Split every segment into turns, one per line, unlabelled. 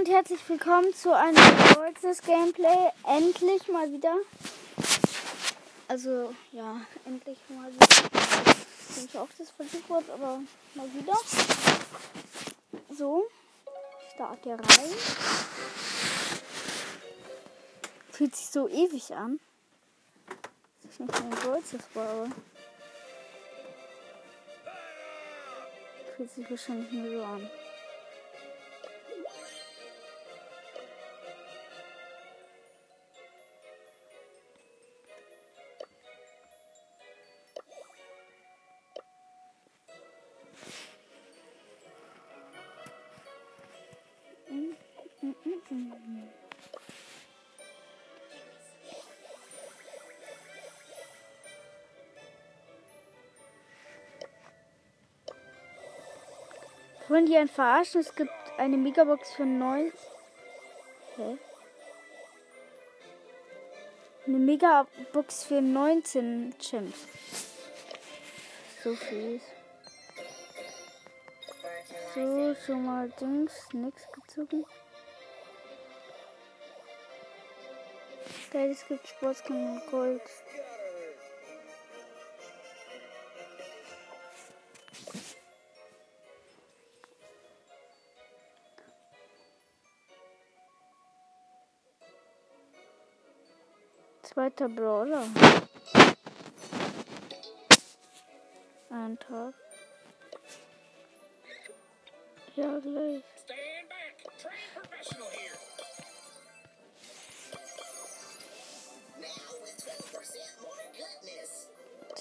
und herzlich willkommen zu einem kurzes Gameplay. Endlich mal wieder. Also, ja, endlich mal wieder. Ich denke auch, das versucht wird, aber mal wieder. So, start hier rein. Fühlt sich so ewig an. Das ist nicht mein kurzes aber fühlt sich wahrscheinlich nur so an. Wollen die einen verarschen? Es gibt eine Megabox für 9. Hä? Eine Megabox für 19 Chimps. So viel. So, schon mal Dings, nix gezogen. Geil, es gibt Sportskin und Gold. Zweiter Brawler. Ein Tag. Ja, gleich.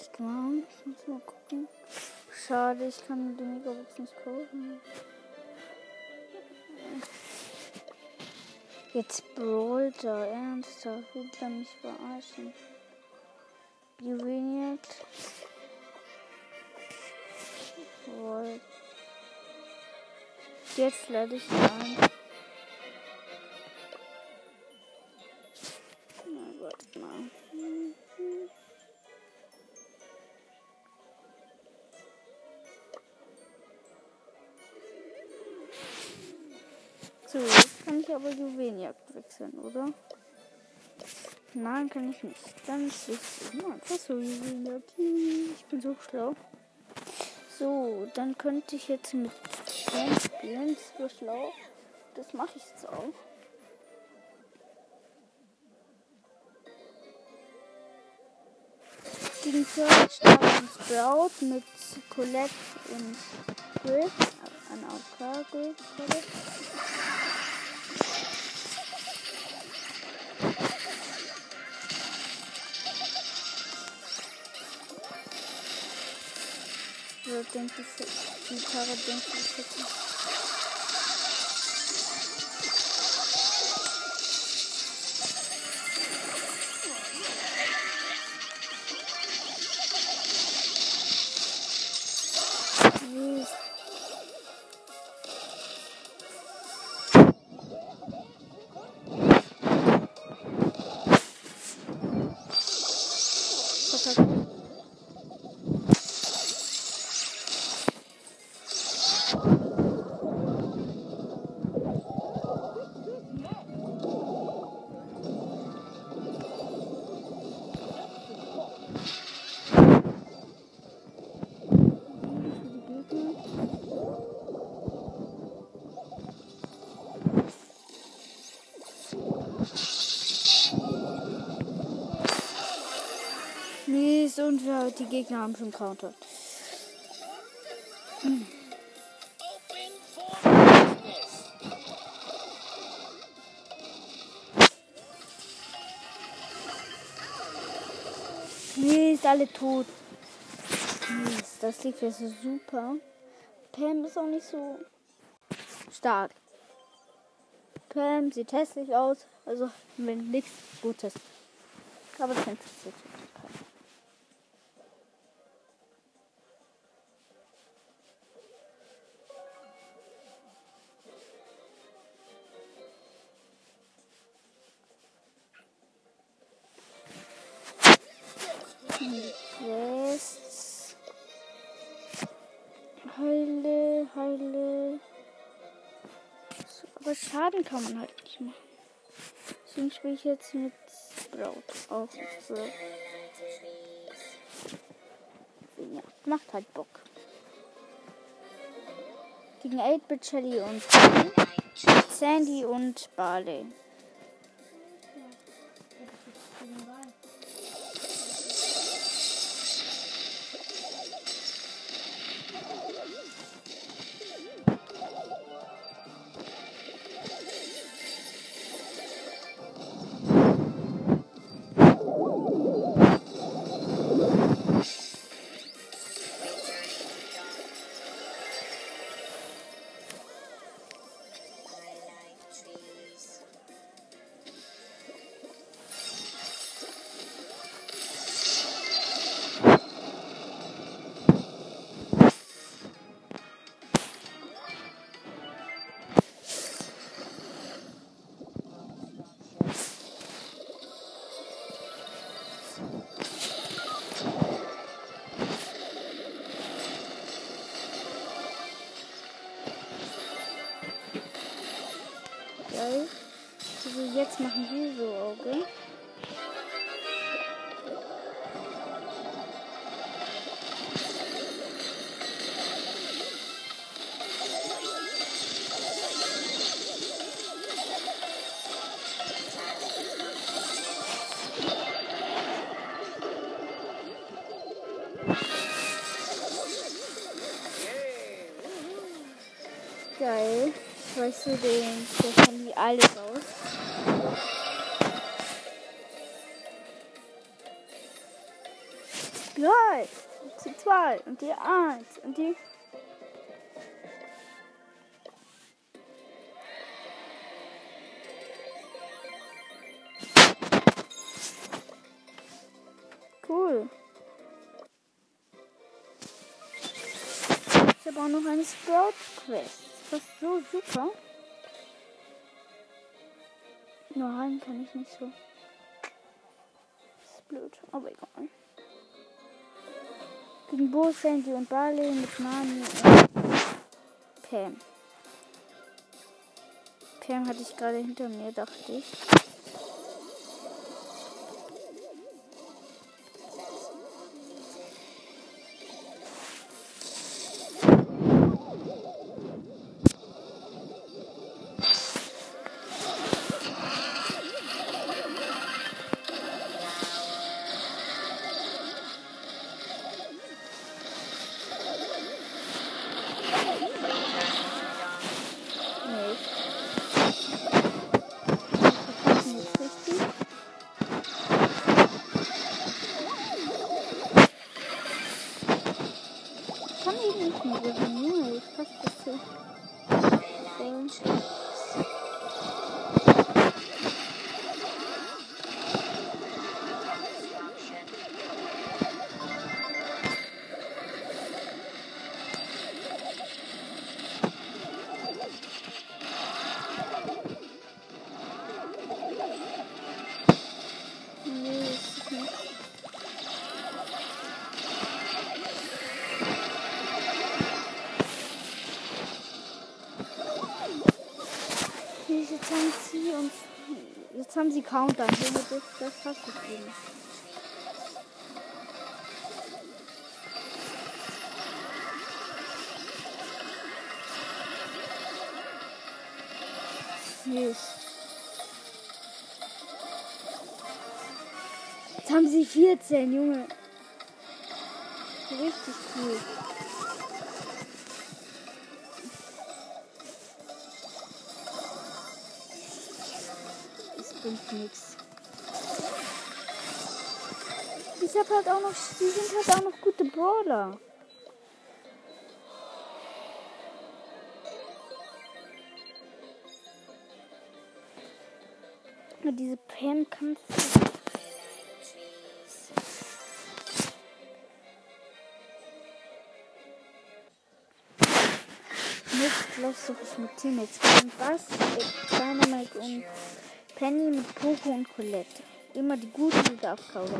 Warte mal, ich muss mal gucken. Schade, ich kann die Megabox nicht kaufen. Jetzt brawlt er ernsthaft. Will er mich verarschen? Juweliert. Jetzt lade ich ein. Na, warte mal. So, kann ich aber Juwelenjagd wechseln, oder? Nein, kann ich nicht. Dann ist es so Juwelenjagd. Ich bin so schlau. So, dann könnte ich jetzt mit Stern spielen. So schlau. Das mache ich jetzt auch. Gegen Search und Sprout mit Colette und Griff. AOK Griff. Colette. So denkt ich, die Tara denkt ich jetzt Mies und wir, die Gegner haben schon Counter.
Business.
Mies, alle tot. Das liegt so super. Pam ist auch nicht so stark. Pam sieht hässlich aus, also wenn nichts Gutes. Aber das interessiert Heile. So, Aber Schaden kann man halt nicht machen. Deswegen spiele ich jetzt mit Sprout. Auch Sprout. Ja, macht halt Bock. Gegen 8-Bit Shelly und Sandy und Barley. Jetzt machen wir so Auge. Geil. Weißt du, den, der kann die alles aus. Drei, die zwei und die eins und die. Cool. Ich habe auch noch eine Sprout Quest. Das ist so super. Nur rein kann ich nicht so. Das ist blöd, aber egal. Gegen Bo, Sandy und Barley mit Nani und Pam. Pam hatte ich gerade hinter mir, dachte ich. Ich kann eben nicht mehr gewinnen. Junge, ich haben sie Counter. Das, das passt nicht. eben. Jetzt haben sie 14, Junge. Richtig cool. Bringt nichts. Ich hab halt auch noch, die sind halt auch noch gute Brawler. Nur diese Pam kannst Nicht gleich suche ich mit Teammates. Und was? Mit Dynamite und Penny mit Poco und Colette. Immer die guten, die darf Kauder.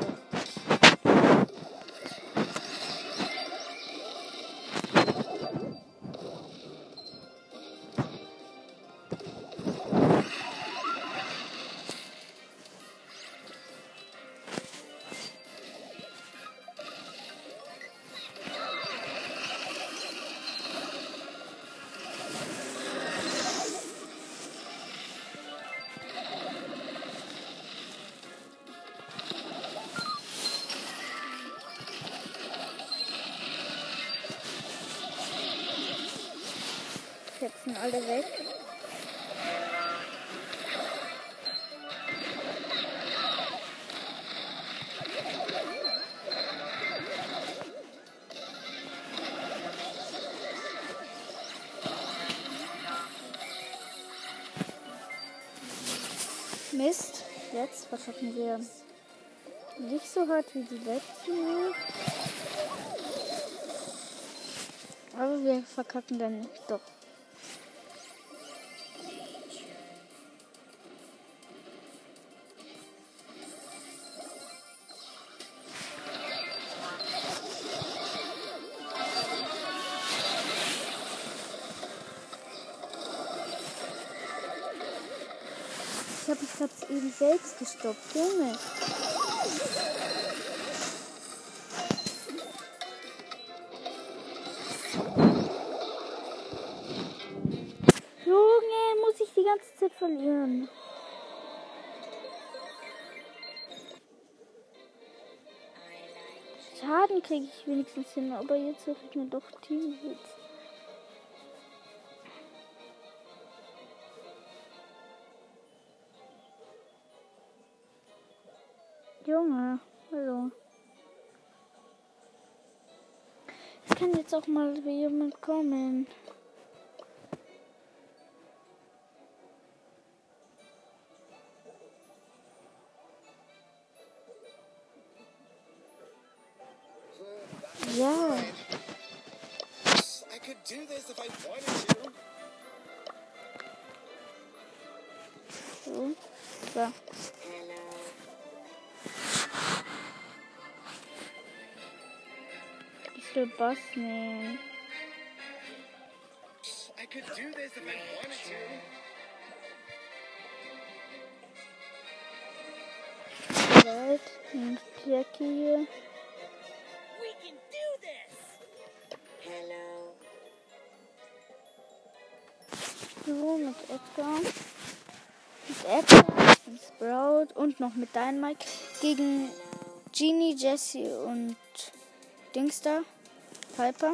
Alle weg. Mist. Jetzt verkacken wir nicht so hart wie die letzten. Aber wir verkacken dann doch. Selbst gestoppt, Junge. Junge, muss ich die ganze Zeit verlieren. Schaden kriege ich wenigstens hin, aber jetzt suche ich mir doch Teamhits. Junge, hallo. Es kann jetzt auch mal jemand kommen. Ja,
I could do this if I wanted to.
so. So.
I wanted to.
Welt. Und Jackie hier.
We can do this! Hello.
So, mit Edgar. Mit Edgar, und Sprout und noch mit Dynamite gegen Genie, Jesse und Dingster. Piper.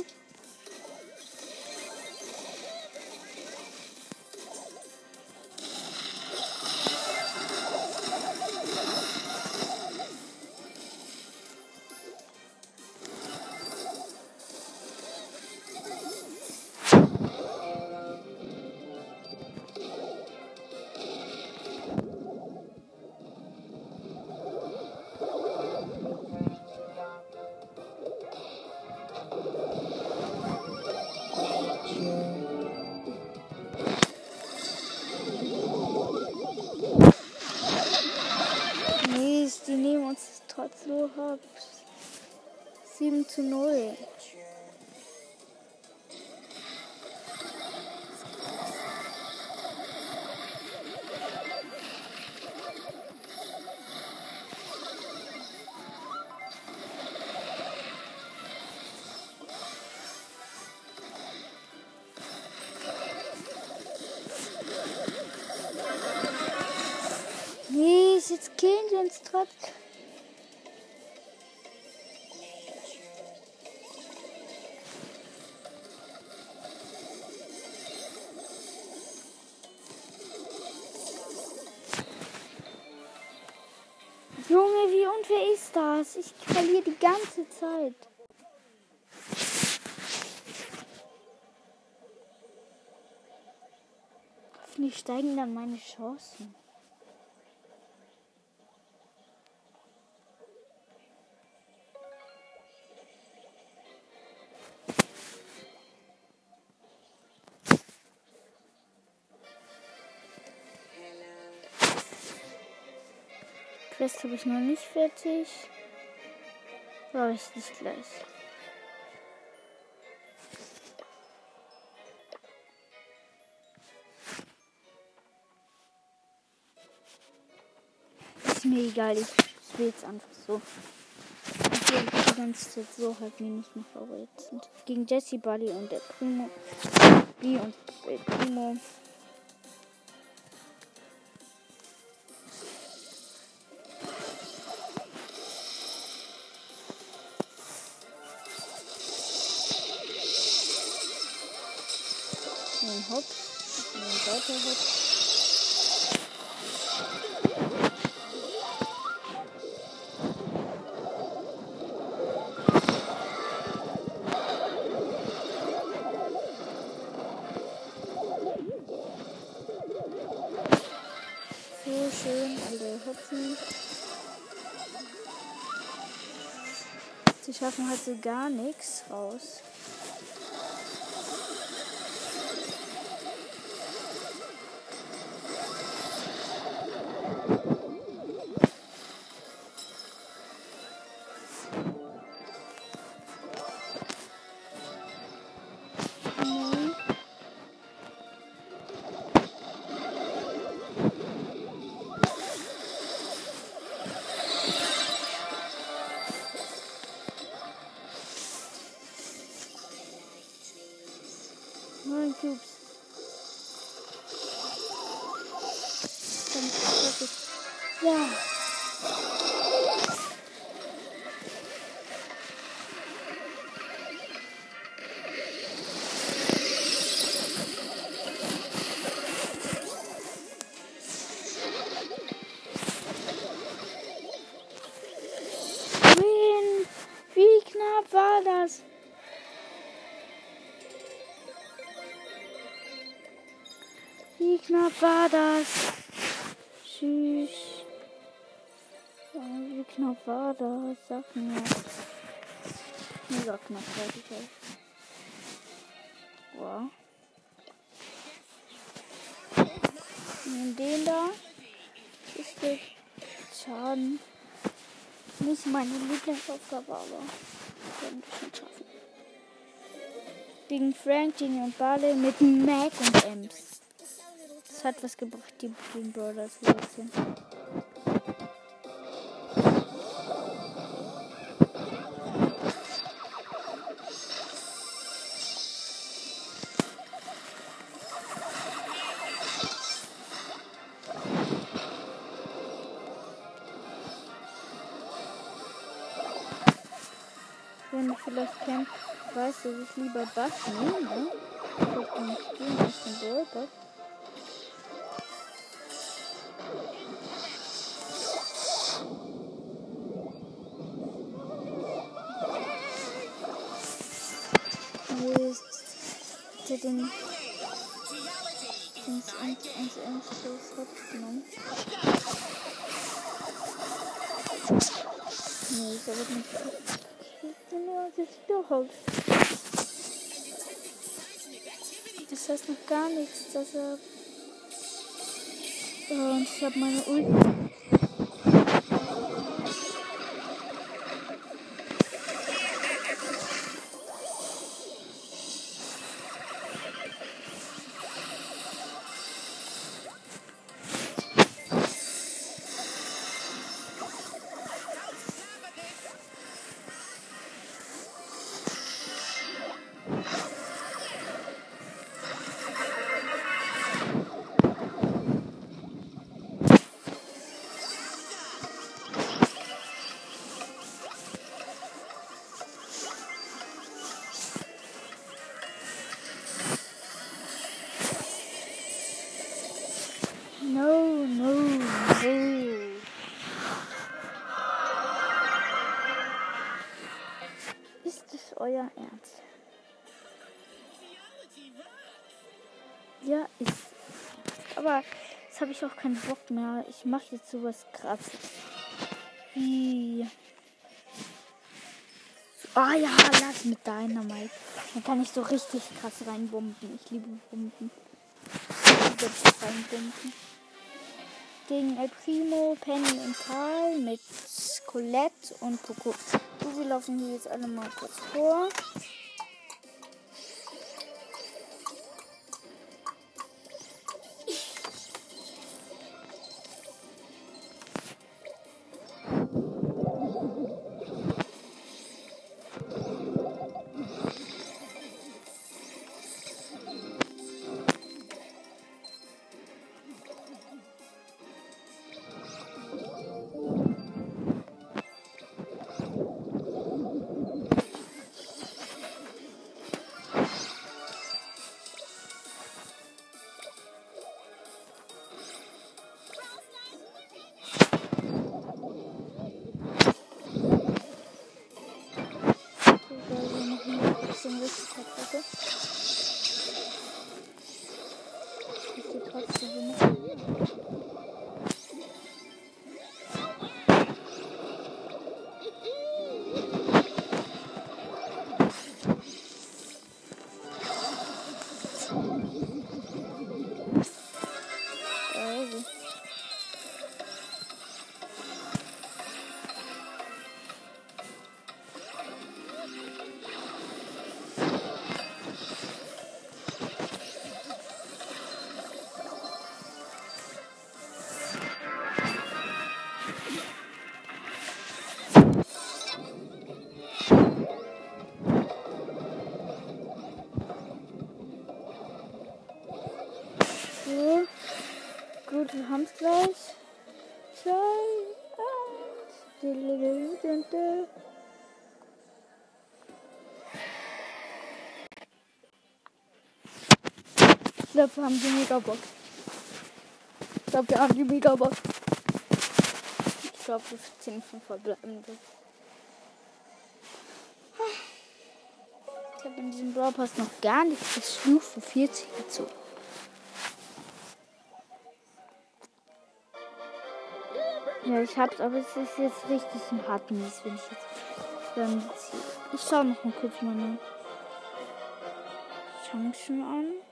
7 zu 0. Mist, jetzt killen sie uns trotz. Das? Ich verliere die ganze Zeit. Hoffentlich steigen dann meine Chancen. Quest habe ich noch nicht fertig. Aber ich nicht gleich. Ist mir egal, ich spiele jetzt einfach so. Ich die ganze Zeit so halt mache, aber jetzt sind gegen Jesse, Buddy und der Primo. B und der Primo. Und hopp. weiter hat. So schön, alle hüpfen. Sie schaffen halt so gar nichts raus. War das? Tschüss. Wie knapp war das? Sag mir. Mega knapp war die halt. Wow. Und den da ist der Schaden. Nicht meine Lieblingsaufgabe, aber werden wir schon schaffen. Gegen Frank, Ginny und Barley mit Mac und Ems. Hat was gebracht, die Green Brothers ein bisschen. Wenn du vielleicht kennt, weißt du, dass ich lieber Bass nehme. Ich bin nicht spielen als den Ballback. Ich hätte den ins ins ins ins Hotz genommen. Nee, ich habe nicht. Ich bin nur Wiederholt. Das heißt noch gar nichts, dass er. Und ich habe meine Ulti. Aber jetzt habe ich auch keinen Bock mehr. Ich mache jetzt sowas krasses. Wie. Ah ja, lass mit Dynamite. Dann kann ich so richtig krass reinbomben. Ich liebe Bomben. Ich liebe reinbomben. Gegen El Primo, Penny und Karl mit Colette und Coco. So, wir laufen hier jetzt alle mal kurz vor. Glaube, wir haben die Megabox. Ich glaube, wir haben die Megabox. Ich glaube, wir ziehen von verbleibende. Ich habe in diesem Brawl Pass noch gar nicht bis Stufe 40 gezogen. Ja, ich hab's, aber es ist jetzt richtig ein hartmies, wenn ich jetzt dann ziehe. Ich schau noch mal kurz meine Chancen an.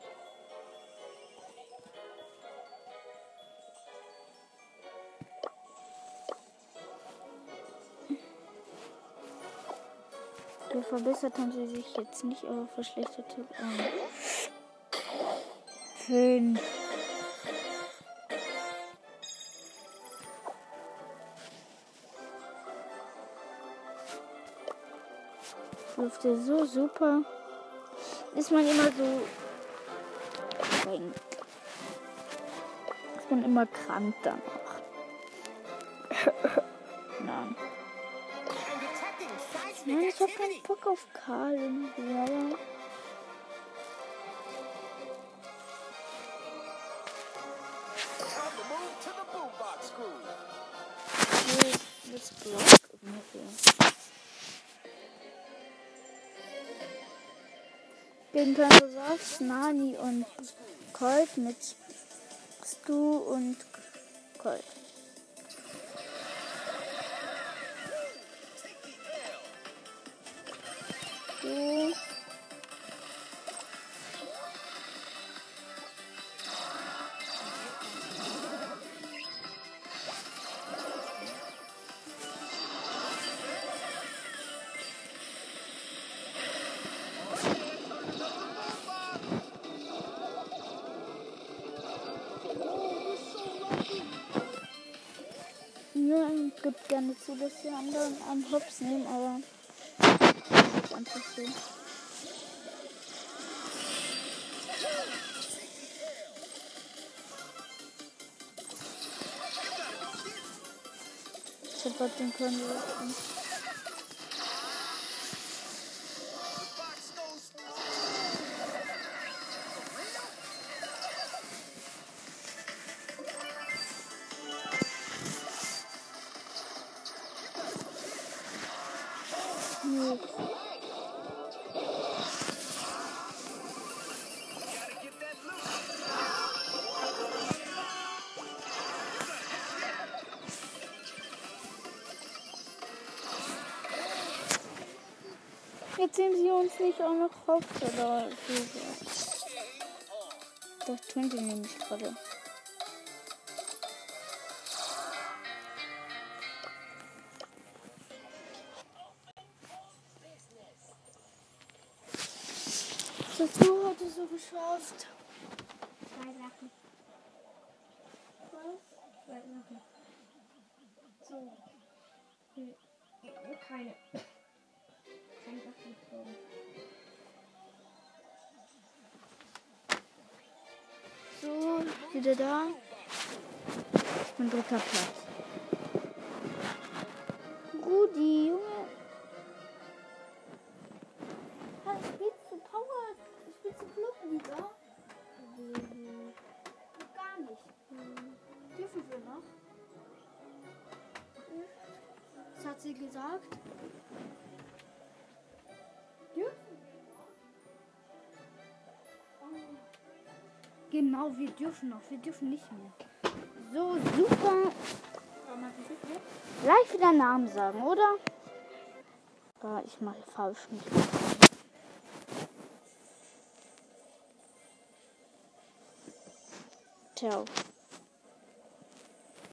Verbessert haben sie sich jetzt nicht, aber verschlechtert um 5. Läuft der so super. Ist man immer so. Ist man immer krank danach. Nein. Nein, ich hab keinen Bock auf Karl irgendwie, aber. Nee, Das Block irgendwie. Gegen Ruffs, Nani und Colt mit Stu und Colt. Ich gebe gerne zu, dass die anderen einen Hops nehmen, aber ist einfach so. Ich hab grad den Körner. Jetzt nehmen sie uns nicht auch noch Hops oder. Das tun sie nämlich gerade. Was hast du heute so geschafft?
Zwei Sachen. Was? Zwei Sachen. So. Hm. Keine Geflogen.
So, wieder da. Bin dritter Platz. Rudi, Junge. Ah, Spielst du Power? Spielst du Clubliga? Gar nicht. Dürfen wir noch? Was hat sie gesagt? Genau, wir dürfen noch. Wir dürfen nicht mehr. So, super. Gleich wieder Namen sagen, oder? Ja, ich mache falsch nicht. Ciao.